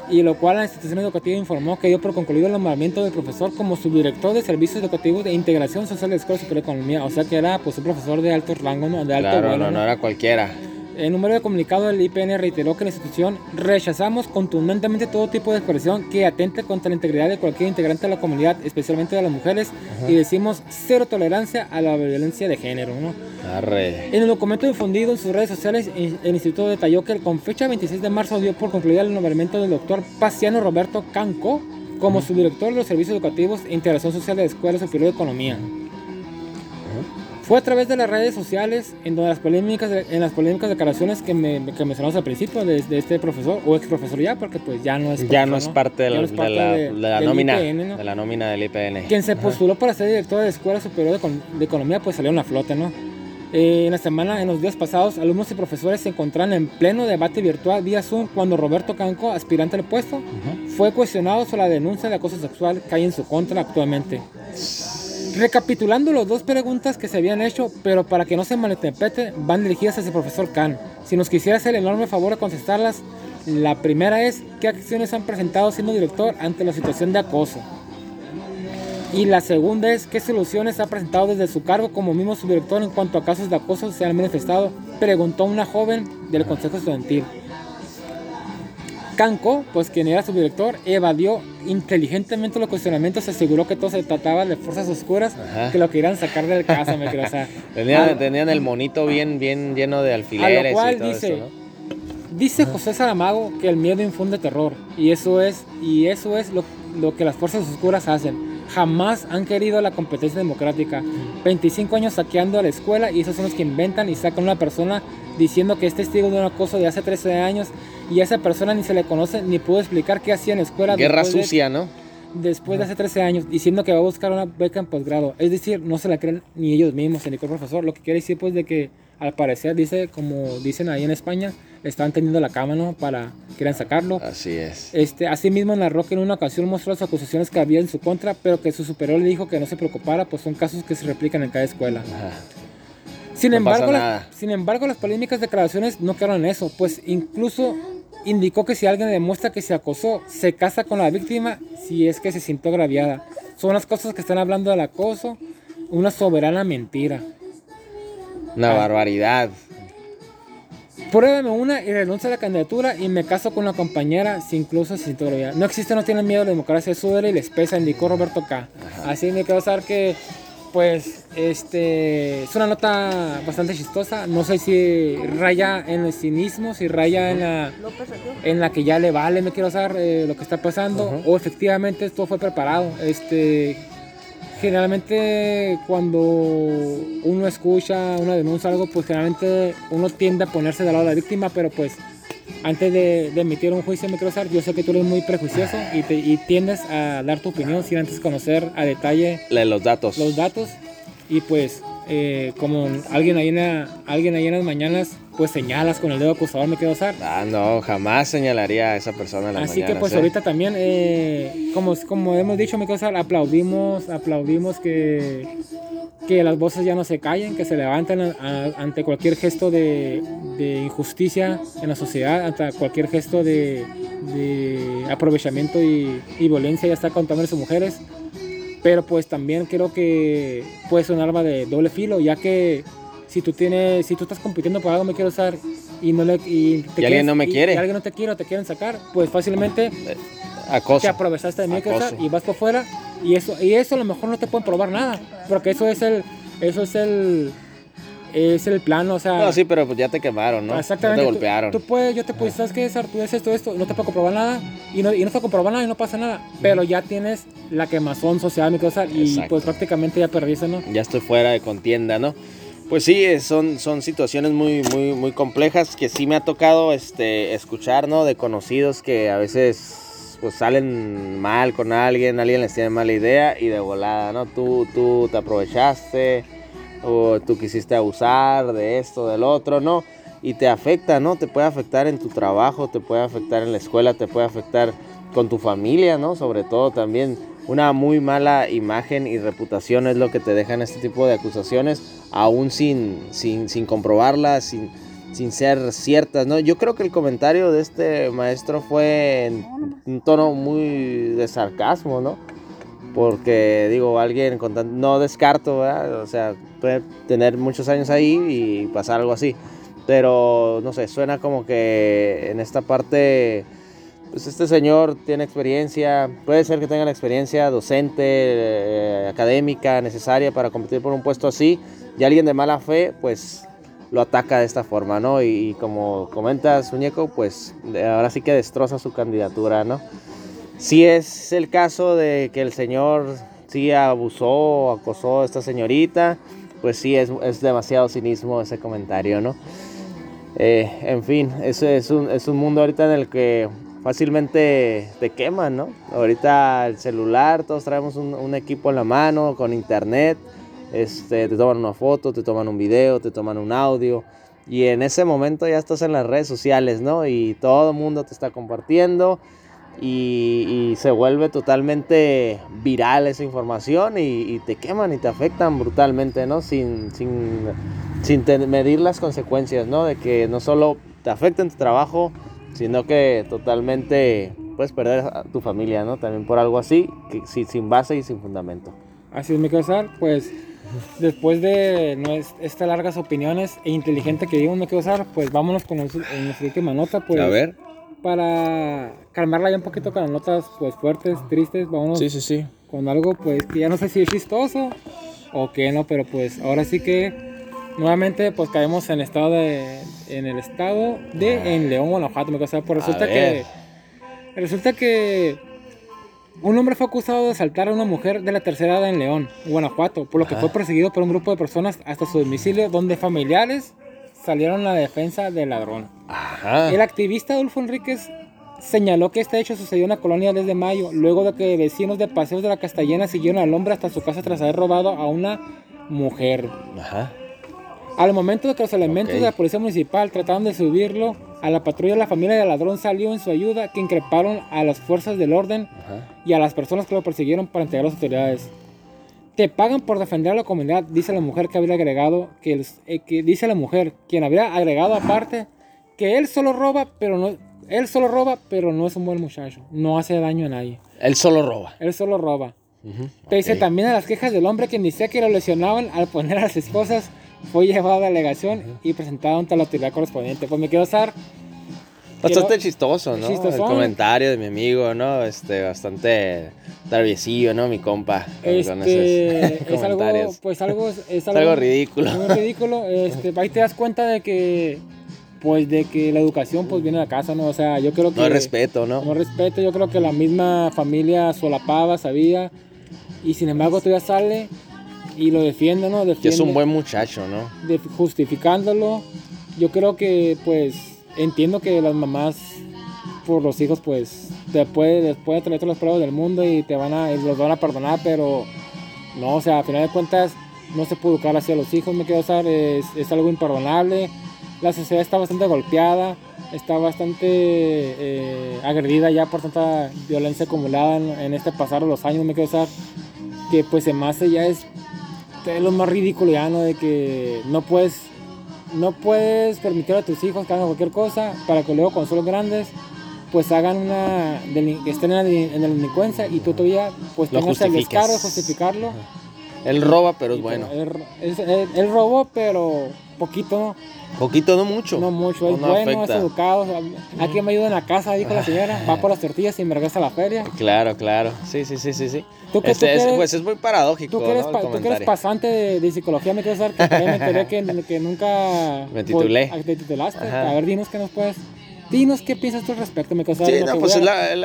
Y lo cual la institución educativa informó que dio por concluido el nombramiento del profesor como subdirector de servicios educativos de integración social de la Escuela Superior de Economía. O sea que era pues un profesor de alto rango, ¿no? De alto claro, no, no era cualquiera. En número de comunicado del IPN reiteró que la institución rechazamos contundentemente todo tipo de expresión que atente contra la integridad de cualquier integrante de la comunidad, especialmente de las mujeres, y decimos cero tolerancia a la violencia de género. ¿no? En el documento difundido en sus redes sociales, el instituto detalló que con fecha 26 de marzo dio por concluido el nombramiento del doctor Paciano Roberto Canco como subdirector de los servicios educativos e integración social de la Escuela Superior de Economía. Fue a través de las redes sociales en donde las polémicas, en las polémicas declaraciones que, me, que mencionamos al principio de, este profesor o ex profesor ya, porque pues ya no es ya no es parte de la, nómina de la nómina del IPN. Quien se postuló para ser director de la Escuela Superior de, Economía, pues salió en la flota, ¿no? Eh, en la semana, en los días pasados, alumnos y profesores se encontraron en pleno debate virtual vía Zoom cuando Roberto Canco, aspirante al puesto, fue cuestionado sobre la denuncia de acoso sexual que hay en su contra actualmente. Recapitulando las dos preguntas que se habían hecho, pero para que no se malinterprete, van dirigidas hacia el profesor Khan. Si nos quisiera hacer el enorme favor de contestarlas, la primera es, ¿qué acciones han presentado siendo director ante la situación de acoso? Y la segunda es, ¿qué soluciones ha presentado desde su cargo como mismo subdirector en cuanto a casos de acoso se han manifestado? Preguntó una joven del Consejo Estudiantil. Canco, pues quien era su director, evadió inteligentemente los cuestionamientos, se aseguró que todo se trataba de fuerzas oscuras que lo querían sacar de casa, me creo. tenían, el monito bien, bien lleno de alfileres. A lo cual dice, dice José Saramago que el miedo infunde terror y eso es, y eso es lo, lo que las fuerzas oscuras hacen jamás han querido la competencia democrática. 25 años saqueando a la escuela y esos son los que inventan y sacan a una persona diciendo que es testigo de un acoso de hace 13 años y a esa persona ni se le conoce ni pudo explicar qué hacía en la escuela. Guerra sucia, ¿no? Después de hace 13 años, diciendo que va a buscar una beca en posgrado. Es decir, no se la creen ni ellos mismos, el profesor. Lo que quiere decir, pues, de que al parecer, dice, como dicen ahí en España, estaban teniendo la cama, ¿no? Para quieran sacarlo. Así es. Este, asimismo, narró que en una ocasión mostró las acusaciones que había en su contra, pero que su superior le dijo que no se preocupara, pues son casos que se replican en cada escuela. Ajá. Sin, embargo, sin embargo, las polémicas declaraciones no quedaron en eso, pues incluso indicó que si alguien demuestra que se acosó, se casa con la víctima si es que se sintió agraviada. Son las cosas que están hablando del acoso, una soberana mentira. Una barbaridad. Pruébame una y renuncia a la candidatura y me caso con la compañera si incluso se sintió agraviada. No existe, no tienen miedo, la democracia sube y les pesa, indicó Roberto K. Así me quedó saber que pues este es una nota bastante chistosa. No sé si raya en el cinismo, si raya en la en la que ya le vale, me quiero saber eh, lo que está pasando, o efectivamente esto fue preparado. Este generalmente cuando uno escucha una denuncia o algo, pues generalmente uno tiende a ponerse del lado de la víctima, pero pues antes de, de emitir un juicio me quiero usar, yo sé que tú eres muy prejuicioso y, te- y tiendes a dar tu opinión sin antes conocer a detalle La- Los datos. los datos y pues eh, como alguien ahí, en la- alguien ahí en las mañanas pues señalas con el dedo acusador me quiero usar. Ah, no, jamás señalaría a esa persona en las Así que mañanas, pues ¿eh? ahorita también, eh, como, como hemos dicho, me causa, aplaudimos, aplaudimos que, que las voces ya no se callen, que se levanten a- a- ante cualquier gesto de, de injusticia en la sociedad, ante cualquier gesto de, de aprovechamiento y, y violencia ya está contra hombres y mujeres. Pero pues también creo que puede ser un arma de doble filo, ya que si tú tienes, si tú estás compitiendo por algo me quiero usar y no le y te Y alguien no me y- quiere. y alguien no te quiere o te quieren sacar, pues fácilmente Acoso. te aprovechaste de mí que usar y vas por fuera y eso y eso a lo mejor no te pueden probar nada, porque eso es el eso es el es el plano, o sea, No, sí, pero pues ya te quemaron, ¿no? Exactamente. Ya tú- te golpearon. Tú, puedes, yo te puedo, ¿sabes qué, César? Tú haces esto, esto, no te puedo comprobar nada y no, y no te puedo comprobar nada y no pasa nada, pero ya tienes la quemazón social, mi cosa, y Exacto. pues prácticamente ya perdiste, ¿no? ya estoy fuera de contienda, ¿no? Pues sí, son, son situaciones muy, muy, muy complejas que sí me ha tocado este, escuchar, ¿no? De conocidos que a veces pues salen mal con alguien, alguien les tiene mala idea y de volada, ¿no? Tú, tú te aprovechaste o tú quisiste abusar de esto, del otro, ¿no? Y te afecta, ¿no? Te puede afectar en tu trabajo, te puede afectar en la escuela, te puede afectar con tu familia, ¿no? Sobre todo también una muy mala imagen y reputación es lo que te dejan este tipo de acusaciones, aún sin, sin, sin comprobarlas, sin, sin ser ciertas, ¿no? Yo creo que el comentario de este maestro fue en un tono muy de sarcasmo, ¿no? Porque digo, alguien con tan- no descarto, ¿verdad? O sea, puede tener muchos años ahí y pasar algo así. Pero no sé, suena como que en esta parte, pues este señor tiene experiencia, puede ser que tenga la experiencia docente, eh, académica necesaria para competir por un puesto así. Y alguien de mala fe, pues lo ataca de esta forma, ¿no? Y, y como comentas, Muñeco, pues ahora sí que destroza su candidatura, ¿no? Si es el caso de que el señor sí abusó o acosó a esta señorita, pues sí es, es demasiado cinismo ese comentario, ¿no? Eh, en fin, ese es un, es un mundo ahorita en el que fácilmente te queman, ¿no? Ahorita el celular, todos traemos un, un equipo en la mano con internet, este, te toman una foto, te toman un video, te toman un audio. Y en ese momento ya estás en las redes sociales, ¿no? Y todo el mundo te está compartiendo y, y se vuelve totalmente viral esa información y, y te queman y te afectan brutalmente, ¿no? Sin, sin, sin medir las consecuencias, ¿no? De que no solo te afecta en tu trabajo, sino que totalmente puedes perder a tu familia, ¿no? También por algo así, que, sin, sin base y sin fundamento. Así es, mi César, pues después de estas largas opiniones e inteligente que dimos, me quiero usar, pues vámonos con nuestra última nota, pues para calmarla ya un poquito con las notas pues fuertes, tristes, vámonos sí, sí. con algo pues que ya no sé si es chistoso o qué no, pero pues ahora sí que nuevamente pues caemos en estado de en el estado de en León, Guanajuato, me cosa, pues resulta que resulta que un hombre fue acusado de asaltar a una mujer de la tercera edad en León, Guanajuato, por lo que Ajá. fue perseguido por un grupo de personas hasta su domicilio donde familiares salieron a la defensa del ladrón. Ajá. El activista Adolfo Enríquez señaló que este hecho sucedió en la colonia desde mayo, luego de que vecinos de Paseos de la Castellana siguieron al hombre hasta su casa tras haber robado a una mujer. Ajá. Al momento de que los elementos Ok. de la policía municipal trataron de subirlo a la patrulla, la familia del ladrón salió en su ayuda, que increparon a las fuerzas del orden Ajá. y a las personas que lo persiguieron para entregar a las autoridades. Te pagan por defender a la comunidad, dice la mujer que habría agregado, que, el- eh, que dice la mujer, quien habría agregado aparte, que él solo roba, pero no, él solo roba, pero no es un buen muchacho, no hace daño a nadie, Él solo roba. él solo roba. Ujú, Pese ok. también a las quejas del hombre que decía que lo lesionaban al poner a las esposas, fue llevado a la delegación y presentado ante la autoridad correspondiente. Pues me quiero usar Bastante chistoso, ¿no? Chistosón. El comentario de mi amigo, ¿no? Este, bastante traviesillo, ¿no? Mi compa. con Este, esos es algo, pues algo, es, es algo ridículo. Muy ridículo. Este, ahí te das cuenta de que, pues, de que la educación, pues, viene de la casa, ¿no? O sea, yo creo que No hay respeto, ¿no? no respeto. Yo creo que la misma familia solapaba, sabía. Y sin embargo todavía sale y lo defiende, ¿no? Defiende, Que es un buen muchacho, ¿no? de- justificándolo. Yo creo que, pues, entiendo que las mamás por los hijos, pues, después, después de tener todos los pruebas del mundo y te van a, y los van a perdonar, pero no, o sea, a final de cuentas, no se puede educar hacia los hijos, me quiero usar, es, es algo imperdonable. La sociedad está bastante golpeada, está bastante eh, agredida ya por tanta violencia acumulada en, en este pasar de los años, me quiero usar, que pues se me hace ya es, es lo más ridículo ya, ¿no? De que no puedes, no puedes permitir a tus hijos que hagan cualquier cosa para que luego cuando son los grandes pues hagan una que estén en la, en la delincuencia y tú todavía pues Lo tengas el descaro de justificarlo. Él roba, pero es bueno. Él- él robó, pero poquito, Poquito, no mucho. no mucho. Es No bueno, afecta. es educado. Aquí me ayuda en la casa, dijo la señora. Va por las tortillas y me regresa a la feria. Claro, claro. Sí, sí, sí, sí, sí. ¿Tú qué- Este tú es- qué eres- pues es muy paradójico, Tú que eres, ¿no? El pa- tú que eres comentario. pasante de, de psicología, me quiero saber que me enteré que, que nunca... Me titulé. te titulaste. Ajá. A ver, dinos qué nos puedes... Dinos qué piensas tú al respecto, me saber. Sí, no, que pues es la,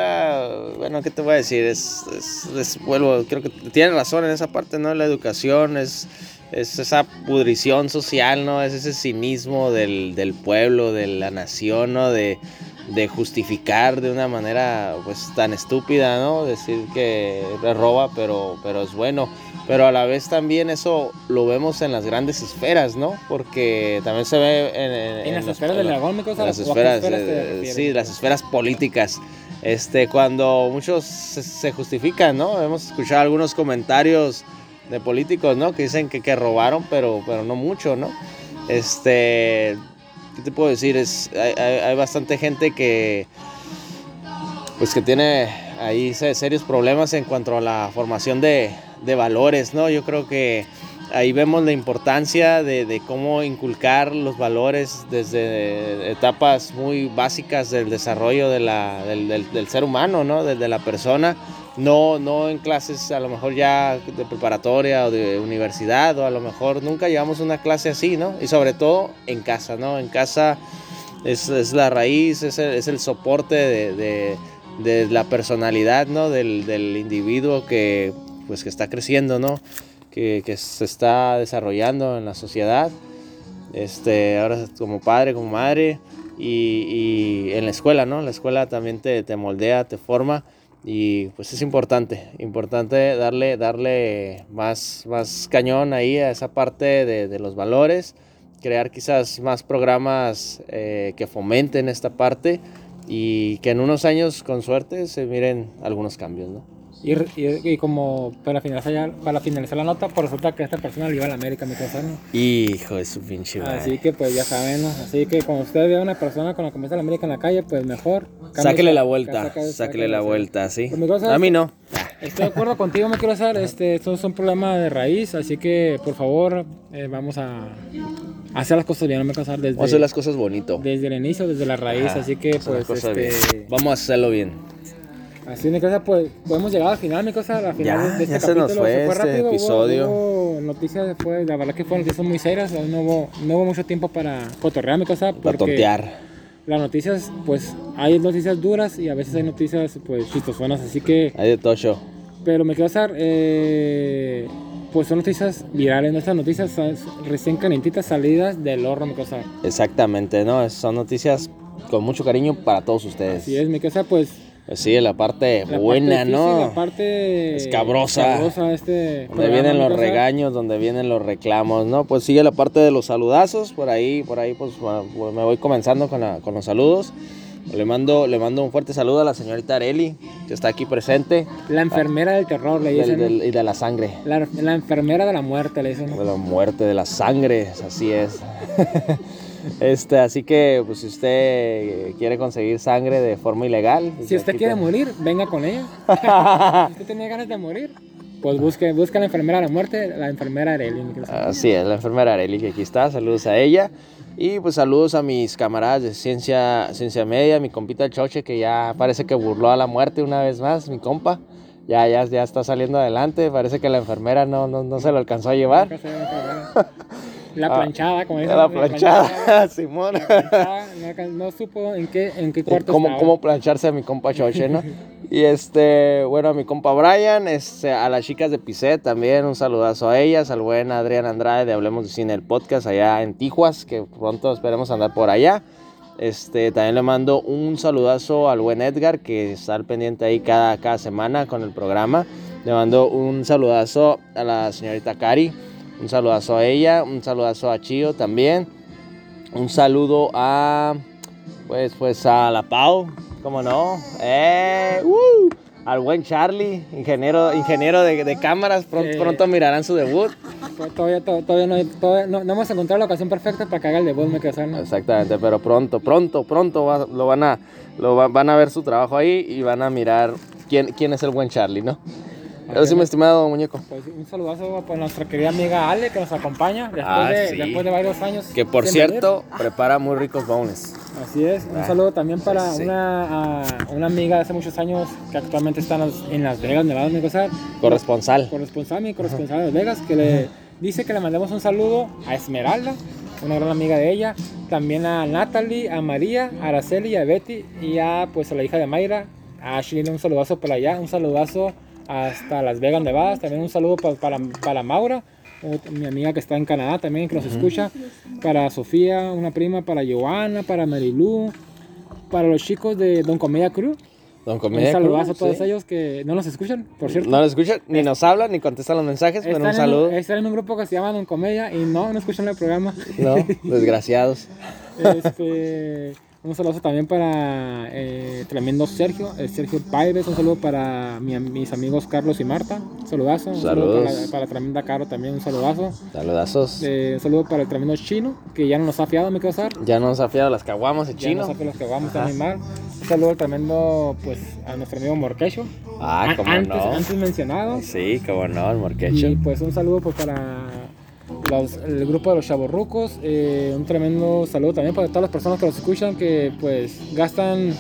Bueno, ¿qué te voy a decir? Es, es, es- vuelvo, creo que tienes razón en esa parte, ¿no? La educación es, es esa pudrición social, ¿no? Es ese cinismo del, del pueblo, de la nación, ¿no? De, de justificar de una manera, pues, tan estúpida, ¿no? Decir que roba, pero, pero es bueno. Pero a la vez también eso lo vemos en las grandes esferas, ¿no? Porque también se ve en... en- En las esferas del dragón, me quiero las saber. ¿o a qué esferas, esferas te eh, sí, las esferas políticas. Este, cuando muchos se, se justifican, ¿no? Hemos escuchado algunos comentarios de políticos, ¿no? Que dicen que, que robaron, pero, pero no mucho, ¿no? Este, ¿qué te puedo decir? Es, hay, hay- hay bastante gente que, pues que tiene ahí se- serios problemas en cuanto a la formación de, de valores, ¿no? Yo creo que ahí vemos la importancia de, de cómo inculcar los valores desde etapas muy básicas del desarrollo de la- del, del- del ser humano, ¿no? Desde la persona, no, no en clases a lo mejor ya de preparatoria o de universidad, o a lo mejor nunca llevamos una clase así, ¿no? Y sobre todo en casa, ¿no? En casa es, es la raíz, es el, es el soporte de, de- de la personalidad, ¿no? Del, del individuo que, pues, que está creciendo, ¿no? Que, que se está desarrollando en la sociedad. Este, ahora como padre, como madre y, y en la escuela, ¿no? La escuela también te, te moldea, te forma y pues es importante, importante darle, darle más, más cañón ahí a esa parte de, de los valores, crear quizás más programas eh, que fomenten esta parte y que en unos años con suerte se miren algunos cambios. Y, y- y como para finalizar, ya- para finalizar la nota, pues resulta que esta persona le iba a la América, mi ¿no? Hijo de su pinche madre. Así que pues ya saben, ¿no? Así que cuando usted vea a una persona con la camisa de la América en la calle, pues mejor. Sáquele la vuelta, saca- sáquele la vuelta, sí. Pues, cosa A mí no. Estoy de acuerdo contigo, me quiero hacer. Este, esto es un problema de raíz, así que por favor eh, vamos a hacer las cosas bien, no me desde, Vamos a hacer las cosas bonito. desde el inicio, desde la raíz, Ajá, así que pues este. Vamos a hacerlo bien. Así mi cosa pues podemos llegar al final, mi cosa, al final Ya, de, este ya se nos capítulo fue este rápido, hubo- episodio. Hubo, noticias, fue, la verdad que fueron noticias muy serias, no hubo, no hubo mucho tiempo para cotorrear mi cosa, Para tontear. las noticias, pues hay noticias duras y a veces hay noticias pues chistosonas, así que Hay de tocho. Pero me quiero hacer, eh, pues son noticias virales, nuestras noticias recién calentitas salidas del horno, quiero hacer. Exactamente, ¿no? Son noticias con mucho cariño para todos ustedes. Así es, quiero hacer, pues... Sí, la parte La buena, parte difícil, ¿no? La parte... Escabrosa. escabrosa este Donde vienen los regaños, donde vienen los reclamos, ¿no? Pues sigue la parte de los saludazos, por ahí, por ahí, pues pues, me voy comenzando con, la- con los saludos. Le mando, le mando un fuerte saludo a la señorita Areli, que está aquí presente, La enfermera del terror, le dicen. y de la sangre, La, la enfermera de la muerte, le dicen. de la muerte, de la sangre, así es. Este, así que, pues, si usted quiere conseguir sangre de forma ilegal, pues, Si usted quiere ten- morir, venga con ella. si usted tenía ganas de morir, pues busque, busque a la enfermera de la muerte, la enfermera hacer. Así es, la enfermera Areli que aquí está, saludos a ella. Y pues saludos a mis camaradas de Ciencia, Ciencia Media, mi compita Choche que ya parece que burló a la muerte una vez más, mi compa. Ya, ya, ya está saliendo adelante, parece que la enfermera no, no, no se lo alcanzó a llevar. La Ah, planchada, como dicen. La planchada, Simón. La planchada, no, supo en qué, en qué cuarto cómo, estaba. cómo plancharse a mi compa Choche, ¿no? y este, bueno, a mi compa Brian, este, a las chicas de Piset también, un saludazo a ellas, al buen Adrián Andrade de Hablemos de Cine, el podcast allá en Tijuas, que pronto esperemos andar por allá. Este, también le mando un saludazo al buen Edgar, que está al pendiente ahí cada, cada semana con el programa. Le mando un saludazo a la señorita Cari, un saludazo a ella, un saludazo a Chio también. Un saludo a pues, pues a la Pau, ¿cómo no? ¡Eh! ¡Uh! Al buen Charlie, ingeniero, ingeniero de, de cámaras, pronto, Eh. pronto mirarán su debut. To- Todavía, to- todavía, no, todavía no, no hemos encontrado la ocasión perfecta para que haga el debut, me quedo ¿no? Exactamente, pero pronto, pronto, pronto va- lo van a, lo va- van a ver su trabajo ahí y van a mirar quién, quién es el buen Charlie, ¿no? Sí, mi estimado muñeco. Pues un saludazo para nuestra querida amiga Ale que nos acompaña después, Ah, de, sí. después de varios años. Que por cierto, prepara muy ricos bones. venir. Así es. Un Ah, saludo también para sí. Una, una amiga de hace muchos años que actualmente está en las, en las Vegas, Nevada, me cosa. Corresponsal. Corresponsal, mi corresponsal de Las Vegas, que le dice que le mandemos un saludo a Esmeralda, una gran amiga de ella, también a Natalie, a María, a Araceli a Betty, y a, pues, a la hija de Mayra, a Ashley, un saludazo para allá, un saludazo hasta Las Vegas, Nevada, también un saludo pa- para, para Maura, mi amiga que está en Canadá también, que nos escucha, para Sofía, una prima, para Joana, para Marilú, para los chicos de Don Comedia Crew, Don un Comedia saludazo Cruz, a todos sí. ellos que no nos escuchan, por cierto. No lo escuchan, ni nos hablan, ni contestan los mensajes, pero un en, saludo. un, están en un grupo que se llama Don Comedia y no, no escuchan el programa. No, desgraciados. Este, un saludo también para eh, tremendo Sergio, el Sergio Paives. Un saludo para mi- mis amigos Carlos y Marta. Un saludazo. Un saludo Saludos. para, para tremenda Caro también. Un saludazo. Saludazos. Eh, un saludo para el tremendo Chino, que ya no nos ha fiado, me quedo usar. Ya nos ha fiado las caguamas, el Ya chino. nos ha fiado que vamos a animar. Un saludo al tremendo, pues, a nuestro amigo Morquecho. Ah, antes, no. antes mencionado. Sí, cómo no, el morquecho. Y pues un saludo pues para el grupo de los chavorrucos. eh, un tremendo saludo también para todas las personas que los escuchan que pues gastan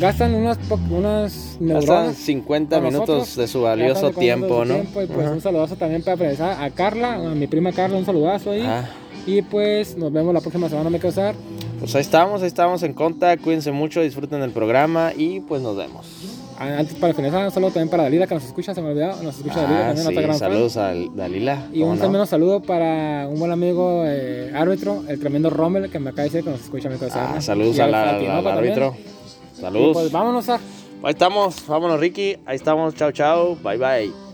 gastan unas, unas neuronas. 50 con minutos nosotros, de su gastan valioso tiempo, ¿no? tiempo, y pues un saludazo también para a Carla, a mi prima Carla, un saludazo ahí. Ah, Y pues nos vemos la próxima semana, me casar. pues ahí estamos, ahí estamos en contacto. Cuídense mucho, disfruten del programa y pues nos vemos. Antes para finalizar, un saludo también para Dalila que nos escucha, se me olvidó, nos escucha Dalila Ah, también, sí, otra gran fan. saludos a Dalila. Y ¿cómo un no? tremendo saludo para un buen amigo eh, árbitro, el tremendo Rommel, que me acaba de decir que nos escucha. Me Ah, saludos al, árbitro. Saludos. Pues vámonos a... Ahí estamos, vámonos Ricky, ahí estamos, chao chao, bye bye.